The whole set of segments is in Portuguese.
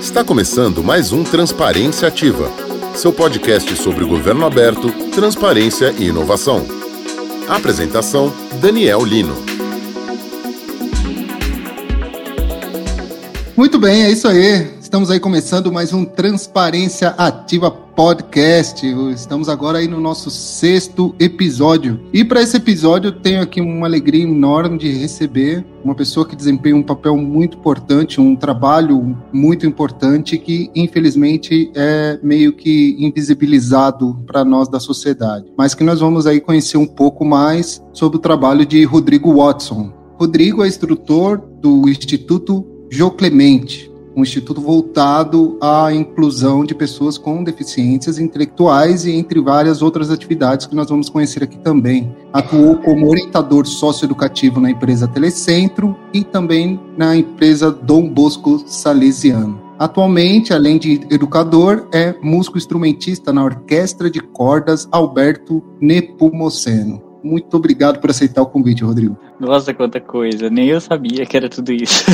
Está começando mais um Transparência Ativa, seu podcast sobre governo aberto, transparência e inovação. Apresentação: Daniel Lino. Muito bem, é isso aí. Estamos aí começando mais um Transparência Ativa Podcast. Estamos agora aí no nosso sexto episódio. E para esse episódio tenho aqui uma alegria enorme de receber uma pessoa que desempenha um papel muito importante, um trabalho muito importante que infelizmente é meio que invisibilizado para nós da sociedade. Mas que nós vamos aí conhecer um pouco mais sobre o trabalho de Rodrigo Watson. Rodrigo é instrutor do Instituto Jô Clemente, um instituto voltado à inclusão de pessoas com deficiências intelectuais e entre várias outras atividades que nós vamos conhecer aqui também. Atuou como orientador socioeducativo na empresa Telecentro e também na empresa Dom Bosco Salesiano. Atualmente, além de educador, é músico instrumentista na Orquestra de Cordas Alberto Nepomuceno. Muito obrigado por aceitar o convite, Rodrigo. Nossa, quanta coisa. Nem eu sabia que era tudo isso.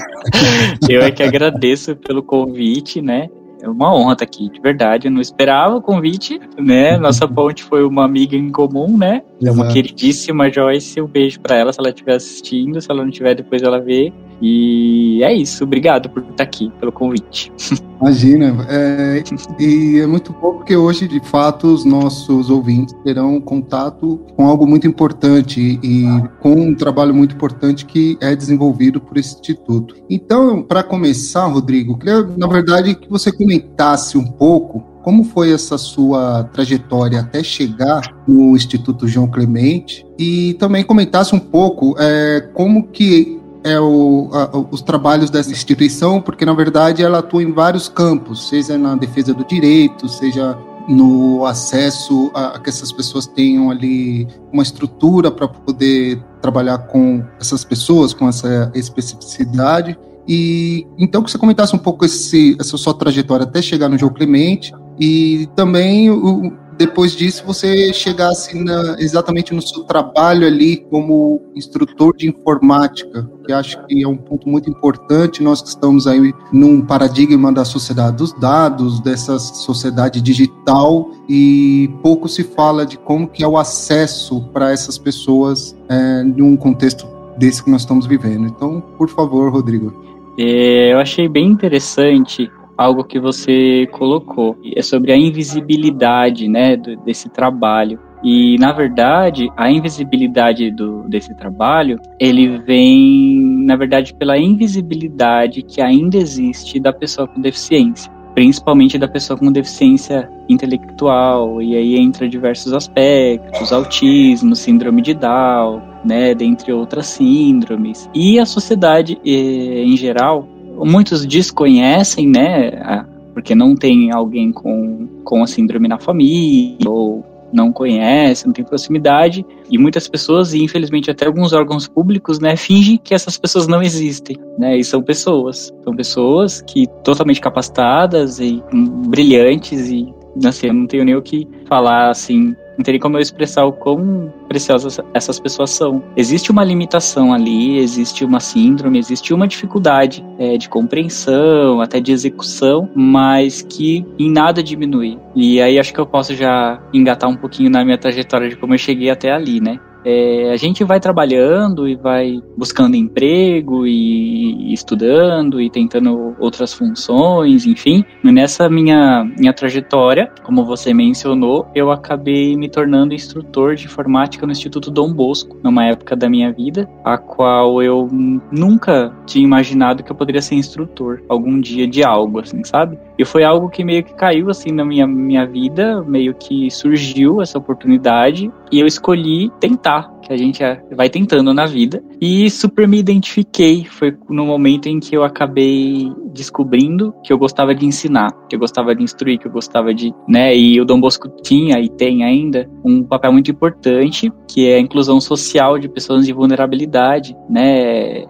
eu é que agradeço pelo convite, né? É uma honra estar aqui, de verdade. Eu não esperava o convite, né? Nossa ponte foi uma amiga em comum, né? É uma queridíssima Joyce. Um beijo para ela se ela estiver assistindo. Se ela não estiver, depois ela vê. E é isso. Obrigado por estar aqui, pelo convite. Imagina. É, e é muito bom porque hoje, de fato, os nossos ouvintes terão contato com algo muito importante e com um trabalho muito importante que é desenvolvido por esse instituto. Então, para começar, Rodrigo, queria, na verdade, que você comentasse um pouco como foi essa sua trajetória até chegar no Instituto João Clemente e também comentasse um pouco é, como que é o, a, os trabalhos dessa instituição, porque na verdade ela atua em vários campos, seja na defesa do direito, seja no acesso a, a que essas pessoas tenham ali uma estrutura para poder trabalhar com essas pessoas, com essa especificidade. E então que você comentasse um pouco esse, essa sua trajetória até chegar no João Clemente e também o, depois disso você chegasse na, exatamente no seu trabalho ali como instrutor de informática, que acho que é um ponto muito importante. Nós que estamos aí num paradigma da sociedade dos dados, dessa sociedade digital, e pouco se fala de como que é o acesso para essas pessoas é, num contexto desse que nós estamos vivendo. Então, por favor, Rodrigo. É, eu achei bem interessante algo que você colocou. É sobre a invisibilidade, né, desse trabalho. E, na verdade, a invisibilidade do, desse trabalho, ele vem, na verdade, pela invisibilidade que ainda existe da pessoa com deficiência. Principalmente da pessoa com deficiência intelectual, e aí entra diversos aspectos, autismo, síndrome de Down, né, dentre outras síndromes. E a sociedade, eh, em geral, muitos desconhecem, né? Porque não tem alguém com, com a síndrome na família, ou não conhece, não tem proximidade, e muitas pessoas, e infelizmente até alguns órgãos públicos, né, fingem que essas pessoas não existem, né, e são pessoas, são pessoas que totalmente capacitadas e brilhantes e assim, eu não tenho nem o que falar assim não teria como eu expressar o quão preciosas essas pessoas são. Existe uma limitação ali, existe uma síndrome, existe uma dificuldade é, de compreensão, até de execução, mas que em nada diminui. E aí acho que eu posso já engatar um pouquinho na minha trajetória de como eu cheguei até ali, né? É, a gente vai trabalhando e vai buscando emprego e, estudando e tentando outras funções, enfim. Nessa minha, minha trajetória, como você mencionou, eu acabei me tornando instrutor de informática no Instituto Dom Bosco, numa época da minha vida, a qual eu nunca tinha imaginado que eu poderia ser instrutor algum dia de algo, assim, sabe? E foi algo que meio que caiu assim na minha, minha vida, meio que surgiu essa oportunidade e eu escolhi tentar a gente vai tentando na vida. E super me identifiquei. Foi no momento em que eu acabei descobrindo que eu gostava de ensinar, que eu gostava de instruir, que eu gostava de, né? E o Dom Bosco tinha e tem ainda um papel muito importante, que é a inclusão social de pessoas de vulnerabilidade, né?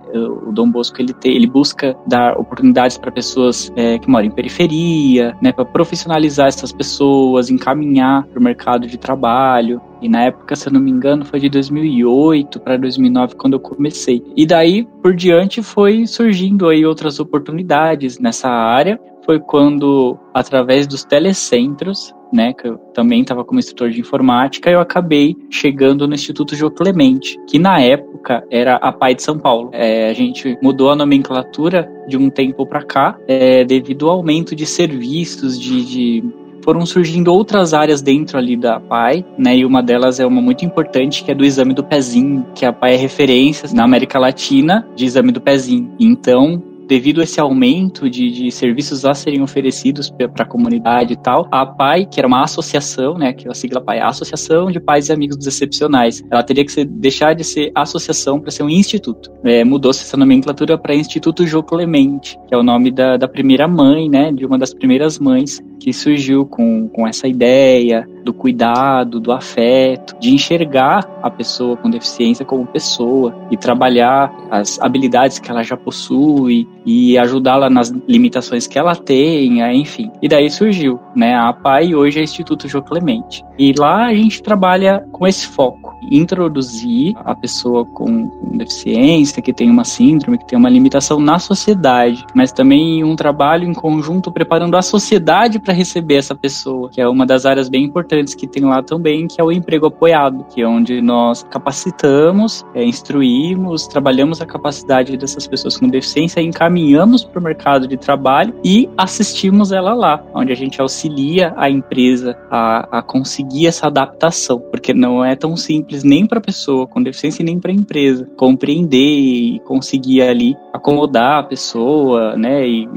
O Dom Bosco ele tem, ele busca dar oportunidades para pessoas é, que moram em periferia, né? Para profissionalizar essas pessoas, encaminhar para o mercado de trabalho. E na época, se eu não me engano, foi de 2001 2008 para 2009 quando eu comecei. E daí por diante foi surgindo aí outras oportunidades nessa área. Foi quando através dos telecentros né, que eu também estava como instrutor de informática, eu acabei chegando no Instituto João Clemente, que na época era a PAI de São Paulo. É, a gente mudou a nomenclatura de um tempo para cá, é, devido ao aumento de serviços, de, de foram surgindo outras áreas dentro ali da PAI, né? E uma delas é uma muito importante, que é do exame do pezinho, que a PAI é referência na América Latina de exame do pezinho. Então, devido a esse aumento de, de serviços a serem oferecidos para a comunidade e tal, a PAI, que era uma associação, né, que é a sigla PAI, a Associação de Pais e Amigos dos Excepcionais, ela teria que ser, deixar de ser associação para ser um instituto. É, Mudou-se essa nomenclatura para Instituto Jô Clemente, que é o nome da, da primeira mãe, né, de uma das primeiras mães que surgiu com, com essa ideia do cuidado, do afeto, de enxergar a pessoa com deficiência como pessoa e trabalhar as habilidades que ela já possui e ajudá-la nas limitações que ela tenha, enfim. E daí surgiu, né, a APA e hoje é Instituto Jô Clemente. E lá a gente trabalha com esse foco, introduzir a pessoa com, com deficiência, que tem uma síndrome, que tem uma limitação na sociedade, mas também um trabalho em conjunto preparando a sociedade para receber essa pessoa, que é uma das áreas bem importantes que tem lá também, que é o emprego apoiado, que é onde nós capacitamos, é, instruímos, trabalhamos a capacidade dessas pessoas com deficiência e encaminhamos para o mercado de trabalho e assistimos ela lá, onde a gente auxilia a empresa a, a conseguir essa adaptação, porque não é tão simples nem para a pessoa com deficiência nem para a empresa compreender e conseguir ali acomodar a pessoa, né, e,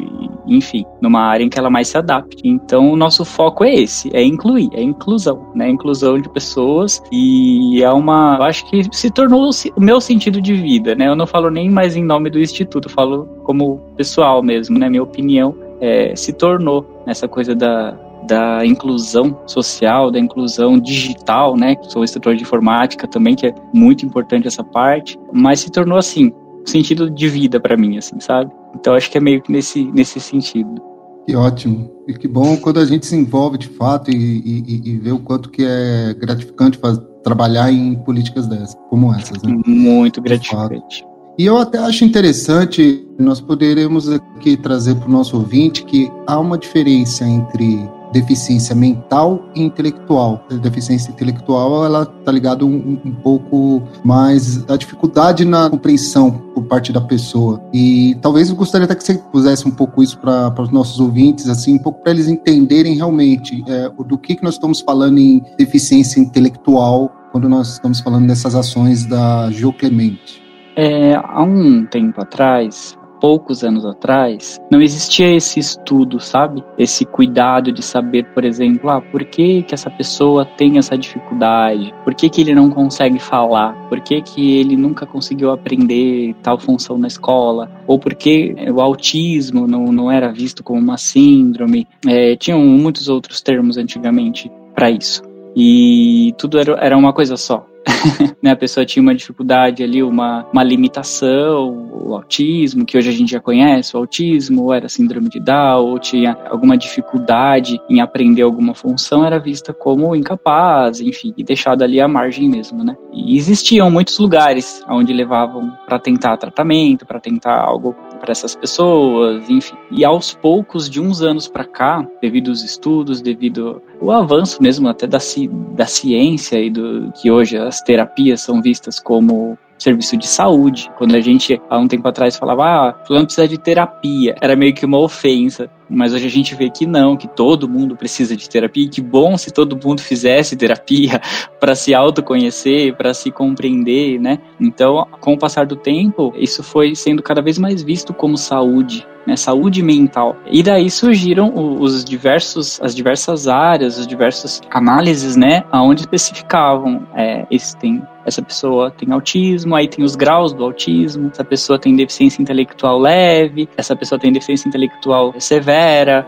enfim, numa área em que ela mais se adapte. Então, o nosso foco é esse, é incluir, é inclusão, né, inclusão de pessoas. E é uma, eu acho que se tornou o meu sentido de vida, né, eu não falo nem mais em nome do instituto, falo como pessoal mesmo, né, minha opinião é, se tornou nessa coisa da, da inclusão social, da inclusão digital, né? Sou instrutor de informática também, que é muito importante essa parte, mas se tornou assim, um sentido de vida para mim, assim, sabe? Então acho que é meio que nesse, nesse sentido. Que ótimo. E que bom quando a gente se envolve de fato e, e, e vê o quanto que é gratificante fazer, trabalhar em políticas dessas, como essas. Né? Muito gratificante. E eu até acho interessante, nós poderemos aqui trazer para o nosso ouvinte que há uma diferença entre deficiência mental e intelectual. A deficiência intelectual, ela tá ligada um, um, pouco mais da dificuldade na compreensão por parte da pessoa. E talvez eu gostaria até que você pusesse um pouco isso para os nossos ouvintes, assim, um pouco para eles entenderem realmente é, do que, que nós estamos falando em deficiência intelectual quando nós estamos falando dessas ações da Geo Clemente. É, há um tempo atrás, poucos anos atrás, não existia esse estudo, sabe? Esse cuidado de saber, por exemplo, ah, por que, que essa pessoa tem essa dificuldade? Por que, que ele não consegue falar? Por que, que ele nunca conseguiu aprender tal função na escola? Ou por que o autismo não, não era visto como uma síndrome? É, tinham muitos outros termos antigamente para isso. E tudo era, era uma coisa só. né, a pessoa tinha uma dificuldade ali, uma, uma limitação, o autismo, que hoje a gente já conhece, o autismo, ou era síndrome de Down, ou tinha alguma dificuldade em aprender alguma função, era vista como incapaz, enfim, e deixada ali à margem mesmo, né? E existiam muitos lugares onde levavam para tentar tratamento, para tentar algo para essas pessoas, enfim. E aos poucos, de uns anos para cá, devido aos estudos, devido ao avanço mesmo até da, ci, da ciência e do que hoje as terapias são vistas como serviço de saúde. Quando a gente, há um tempo atrás, falava, ah, fulano precisa de terapia, era meio que uma ofensa. Mas hoje a gente vê que não, que todo mundo precisa de terapia, e que bom se todo mundo fizesse terapia para se autoconhecer, para se compreender, né? Então, com o passar do tempo, isso foi sendo cada vez mais visto como saúde, né, saúde mental. E daí surgiram os diversos, as diversas áreas, as diversas análises, né, aonde especificavam é, esse tem essa pessoa tem autismo, aí tem os graus do autismo, essa pessoa tem deficiência intelectual leve, essa pessoa tem deficiência intelectual severa,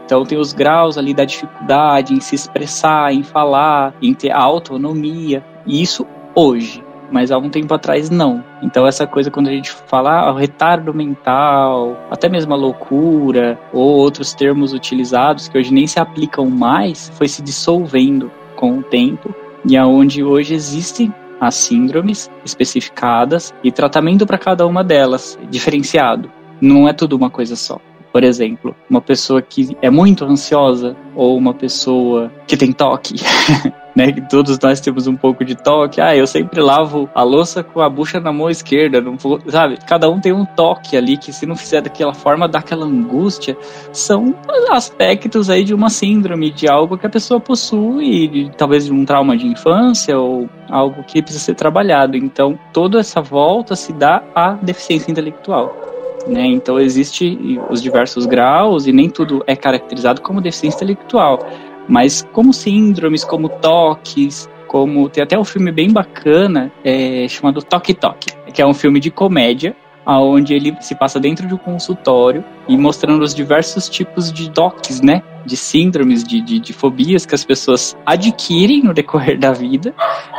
então tem os graus ali da dificuldade em se expressar, em falar, em ter autonomia, e isso hoje mas há um tempo atrás não. Então essa coisa quando a gente fala ah, retardo mental, até mesmo a loucura ou outros termos utilizados que hoje nem se aplicam mais, foi se dissolvendo com o tempo e aonde hoje existem as síndromes especificadas e tratamento para cada uma delas, diferenciado. Não é tudo uma coisa só. Por exemplo, uma pessoa que é muito ansiosa ou uma pessoa que tem toque, né? Que todos nós temos um pouco de toque. Ah, eu sempre lavo a louça com a bucha na mão esquerda, não vou, sabe? Cada um tem um toque ali que se não fizer daquela forma, dá aquela angústia. São aspectos aí de uma síndrome, de algo que a pessoa possui, de, talvez de um trauma de infância ou algo que precisa ser trabalhado. Então, toda essa volta se dá à deficiência intelectual. Né? Então existe os diversos graus e nem tudo é caracterizado como deficiência intelectual, mas como síndromes, como toques, como tem até um filme bem bacana é, chamado Toque Toque, que é um filme de comédia onde ele se passa dentro de um consultório e mostrando os diversos tipos de toques, né? De síndromes, de, de, de, fobias que as pessoas adquirem no decorrer da vida,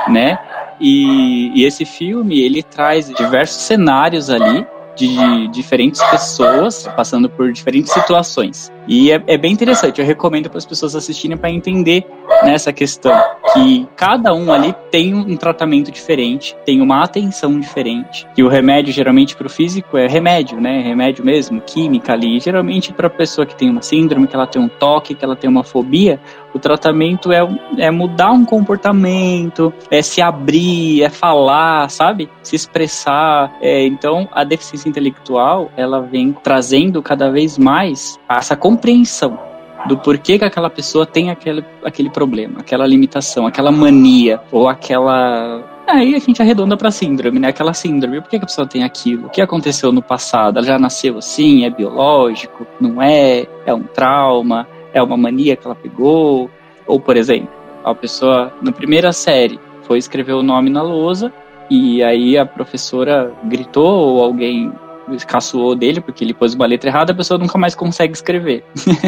né? E, e esse filme, ele traz diversos cenários ali de diferentes pessoas passando por diferentes situações. E é, é bem interessante, eu recomendo para as pessoas assistirem para entender nessa questão que cada um ali tem um tratamento diferente, tem uma atenção diferente. E o remédio geralmente para o físico é remédio, né? Remédio mesmo, química ali. E geralmente para a pessoa que tem uma síndrome, que ela tem um toque, que ela tem uma fobia, o tratamento é, é mudar um comportamento, é se abrir, é falar, sabe? Se expressar. É, então, a deficiência intelectual, ela vem trazendo cada vez mais essa compreensão do porquê que aquela pessoa tem aquele, aquele problema, aquela limitação, aquela mania ou aquela Aí a gente arredonda para síndrome, né? Aquela síndrome. Por que a pessoa tem aquilo? O que aconteceu no passado? Ela já nasceu assim? É biológico? Não é? É um trauma? É uma mania que ela pegou? Ou, por exemplo, a pessoa, na primeira série, foi escrever o nome na lousa e aí a professora gritou ou alguém caçoou dele porque ele pôs uma letra errada, a pessoa nunca mais consegue escrever.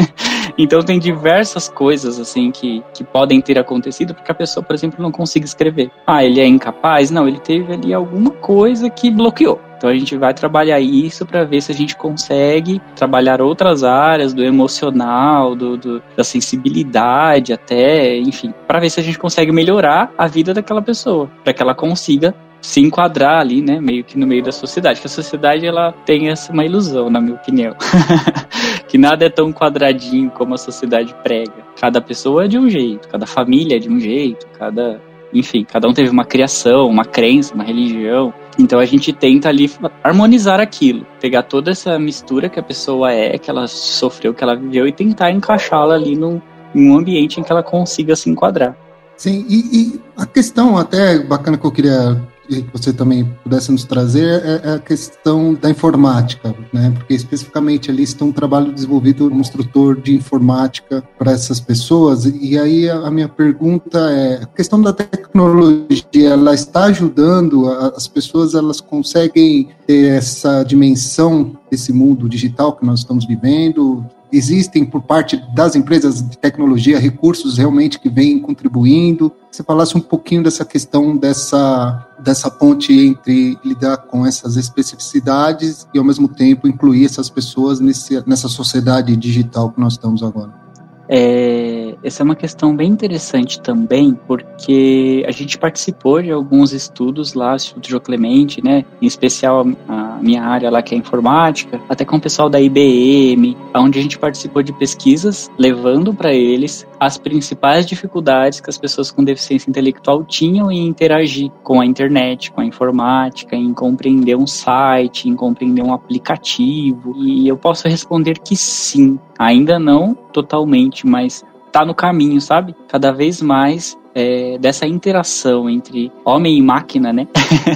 então tem diversas coisas assim que, que podem ter acontecido porque a pessoa, por exemplo, não consiga escrever. Ah, ele é incapaz? Não, ele teve ali alguma coisa que bloqueou. Então a gente vai trabalhar isso para ver se a gente consegue trabalhar outras áreas do emocional, do, do da sensibilidade até, enfim, para ver se a gente consegue melhorar a vida daquela pessoa, para que ela consiga se enquadrar ali, né, meio que no meio da sociedade. Que a sociedade ela tem essa uma ilusão, na minha opinião, que nada é tão quadradinho como a sociedade prega. Cada pessoa é de um jeito, cada família é de um jeito, cada, enfim, cada um teve uma criação, uma crença, uma religião. Então a gente tenta ali harmonizar aquilo, pegar toda essa mistura que a pessoa é, que ela sofreu, que ela viveu e tentar encaixá-la ali num, em um ambiente em que ela consiga se enquadrar. Sim, e, e, a questão até bacana que eu queria que você também pudesse nos trazer é, é a questão da informática, né? Porque especificamente ali está um trabalho desenvolvido um instrutor de informática para essas pessoas. E aí a minha pergunta é: a questão da tecnologia, ela está ajudando as pessoas, elas conseguem ter essa dimensão desse mundo digital que nós estamos vivendo? Existem por parte das empresas de tecnologia recursos realmente que vêm contribuindo. Você falasse um pouquinho dessa questão dessa, dessa ponte entre lidar com essas especificidades e ao mesmo tempo incluir essas pessoas nesse, nessa sociedade digital que nós estamos agora. É, essa é uma questão bem interessante também, porque a gente participou de alguns estudos lá, Instituto João Clemente, né? Em especial a minha área lá que é informática, até com o pessoal da IBM, onde a gente participou de pesquisas levando para eles as principais dificuldades que as pessoas com deficiência intelectual tinham em interagir com a internet, com a informática, em compreender um site, em compreender um aplicativo. E eu posso responder que sim, ainda não totalmente, mas tá no caminho, sabe? Cada vez mais é, dessa interação entre homem e máquina, né?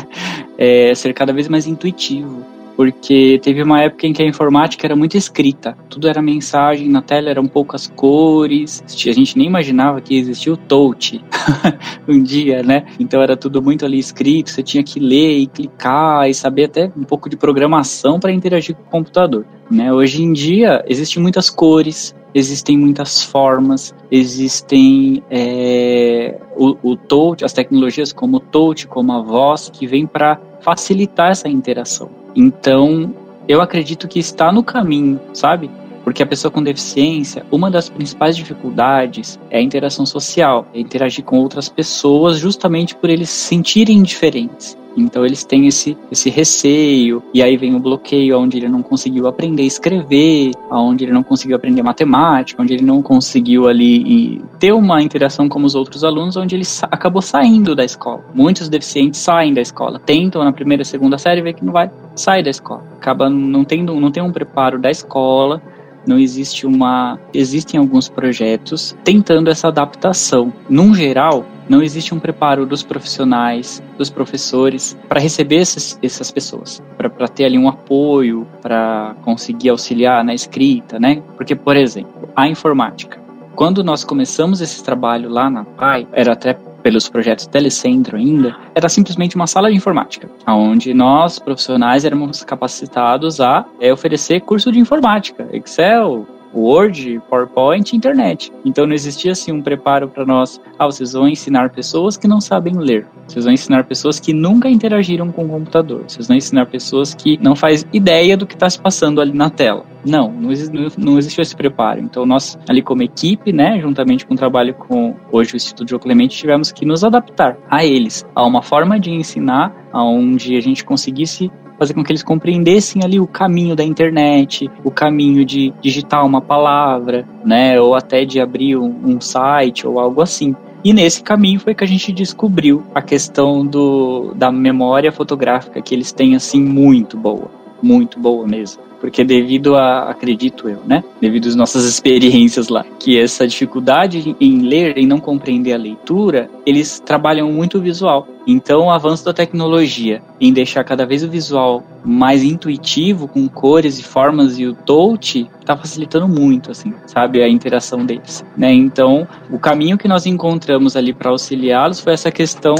é, ser cada vez mais intuitivo. Porque teve uma época em que a informática era muito escrita, tudo era mensagem, na tela eram poucas cores, a gente nem imaginava que existia o touch um dia, né? Então era tudo muito ali escrito, você tinha que ler e clicar e saber até um pouco de programação para interagir com o computador. Né? Hoje em dia existem muitas cores, existem muitas formas, existem é, o, o touch, as tecnologias como o touch, como a voz, que vem para facilitar essa interação. Então, eu acredito que está no caminho, sabe? Porque a pessoa com deficiência, uma das principais dificuldades é a interação social, é interagir com outras pessoas justamente por eles se sentirem diferentes. Então eles têm esse, esse receio, e aí vem o bloqueio onde ele não conseguiu aprender a escrever, onde ele não conseguiu aprender matemática, onde ele não conseguiu ali ter uma interação com os outros alunos, onde ele acabou saindo da escola. Muitos deficientes saem da escola, tentam na primeira, segunda série, ver que não vai, sai da escola. Acaba não tendo, não tem um preparo da escola, não existe uma. Existem alguns projetos tentando essa adaptação. Num geral, não existe um preparo dos profissionais, dos professores, para receber essas, essas pessoas, para ter ali um apoio, para conseguir auxiliar na escrita, né? Porque, por exemplo, a informática. Quando nós começamos esse trabalho lá na PAI, era até pelos projetos Telecentro ainda, era simplesmente uma sala de informática, onde nós, profissionais, éramos capacitados a é, oferecer curso de informática, Excel, Word, PowerPoint, internet. Então não existia assim um preparo para nós. Ah, vocês vão ensinar pessoas que não sabem ler. Vocês vão ensinar pessoas que nunca interagiram com o computador. Vocês vão ensinar pessoas que não faz ideia do que está se passando ali na tela. Não, não, não existiu esse preparo. Então nós ali como equipe, né, juntamente com o trabalho com hoje o Instituto João Clemente, tivemos que nos adaptar a eles, a uma forma de ensinar onde a gente conseguisse fazer com que eles compreendessem ali o caminho da internet, o caminho de digitar uma palavra, né, ou até de abrir um, um site ou algo assim. E nesse caminho foi que a gente descobriu a questão do, da memória fotográfica que eles têm assim muito boa, muito boa mesmo porque devido a, acredito eu, né, devido às nossas experiências lá, que essa dificuldade em ler e não compreender a leitura, eles trabalham muito o visual. Então, o avanço da tecnologia em deixar cada vez o visual mais intuitivo, com cores e formas e o touch, está facilitando muito, assim, sabe, a interação deles, né? Então, o caminho que nós encontramos ali para auxiliá-los foi essa questão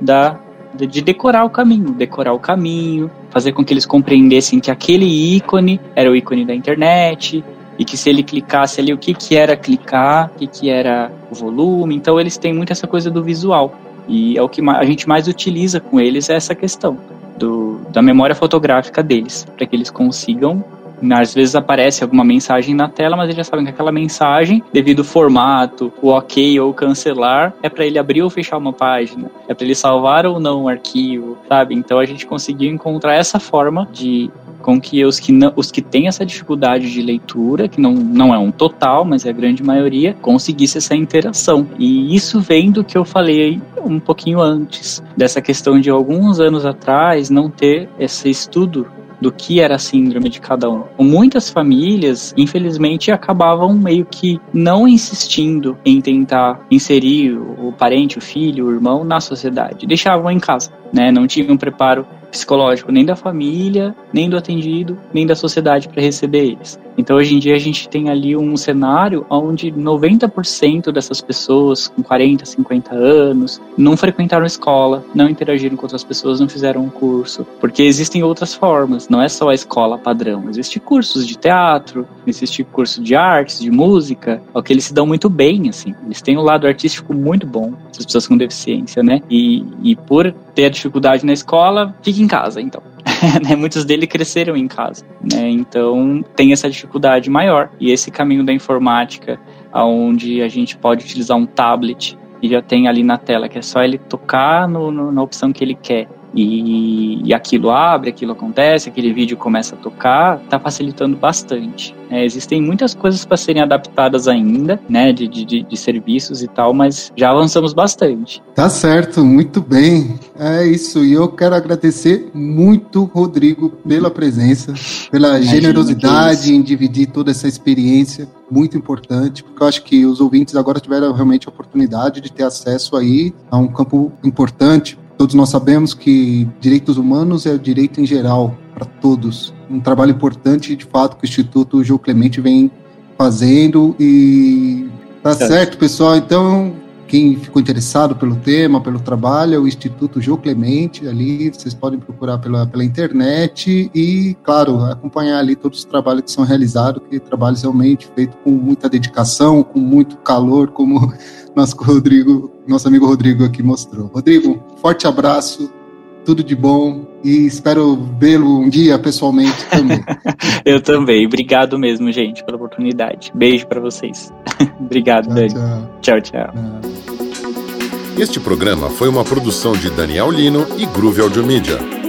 da de decorar o caminho, decorar o caminho, fazer com que eles compreendessem que aquele ícone era o ícone da internet e que se ele clicasse ali o que que era clicar, o que que era o volume. Então eles têm muito essa coisa do visual e é o que a gente mais utiliza com eles é essa questão do, da memória fotográfica deles, para que eles consigam às vezes aparece alguma mensagem na tela, mas eles já sabem que aquela mensagem, devido ao formato, o ok ou cancelar, é para ele abrir ou fechar uma página, é para ele salvar ou não um arquivo, sabe? Então a gente conseguiu encontrar essa forma de com que os que, não, os que têm essa dificuldade de leitura, que não, não é um total, mas é a grande maioria, conseguisse essa interação. E isso vem do que eu falei um pouquinho antes, dessa questão de alguns anos atrás não ter esse estudo do que era a síndrome de cada um. Muitas famílias, infelizmente, acabavam meio que não insistindo em tentar inserir o parente, o filho, o irmão na sociedade. Deixavam em casa, né? Não tinham preparo psicológico nem da família, nem do atendido, nem da sociedade para receber eles. Então hoje em dia a gente tem ali um cenário onde 90% dessas pessoas com 40, 50 anos não frequentaram escola, não interagiram com outras pessoas, não fizeram um curso, porque existem outras formas, não é só a escola padrão, existem cursos de teatro, existe curso de artes, de música, que eles se dão muito bem, assim. Eles têm um lado artístico muito bom, essas pessoas com deficiência, né? E, e por ter dificuldade na escola, fica em casa, então. né? Muitos deles cresceram em casa, né? Então tem essa dificuldade maior. E esse caminho da informática, onde a gente pode utilizar um tablet e já tem ali na tela, que é só ele tocar no, no, na opção que ele quer e, e, aquilo abre, aquilo acontece, aquele vídeo começa a tocar, está facilitando bastante. É, existem muitas coisas para serem adaptadas ainda, né, de, de, de, serviços e tal, mas já avançamos bastante. Tá certo, muito bem. É isso, e eu quero agradecer muito, Rodrigo, pela presença, pela Imagina generosidade em dividir toda essa experiência muito importante, porque eu acho que os ouvintes agora tiveram realmente a oportunidade de ter acesso aí a um campo importante Todos nós sabemos que direitos humanos é o direito em geral para todos. Um trabalho importante, de fato, que o Instituto João Clemente vem fazendo e tá certo, pessoal. Então, quem ficou interessado pelo tema, pelo trabalho, é o Instituto João Clemente, ali vocês podem procurar pela, pela internet e, claro, acompanhar ali todos os trabalhos que são realizados, que trabalhos realmente feitos com muita dedicação, com muito calor, como nosso Rodrigo, nosso amigo Rodrigo aqui mostrou. Rodrigo, forte abraço tudo de bom e espero vê-lo um dia pessoalmente também. Eu também. Obrigado mesmo, gente, pela oportunidade. Beijo para vocês. Obrigado, tchau, Dani. Tchau, tchau. tchau. Este programa foi uma produção de Daniel Lino e Groove Audio Media.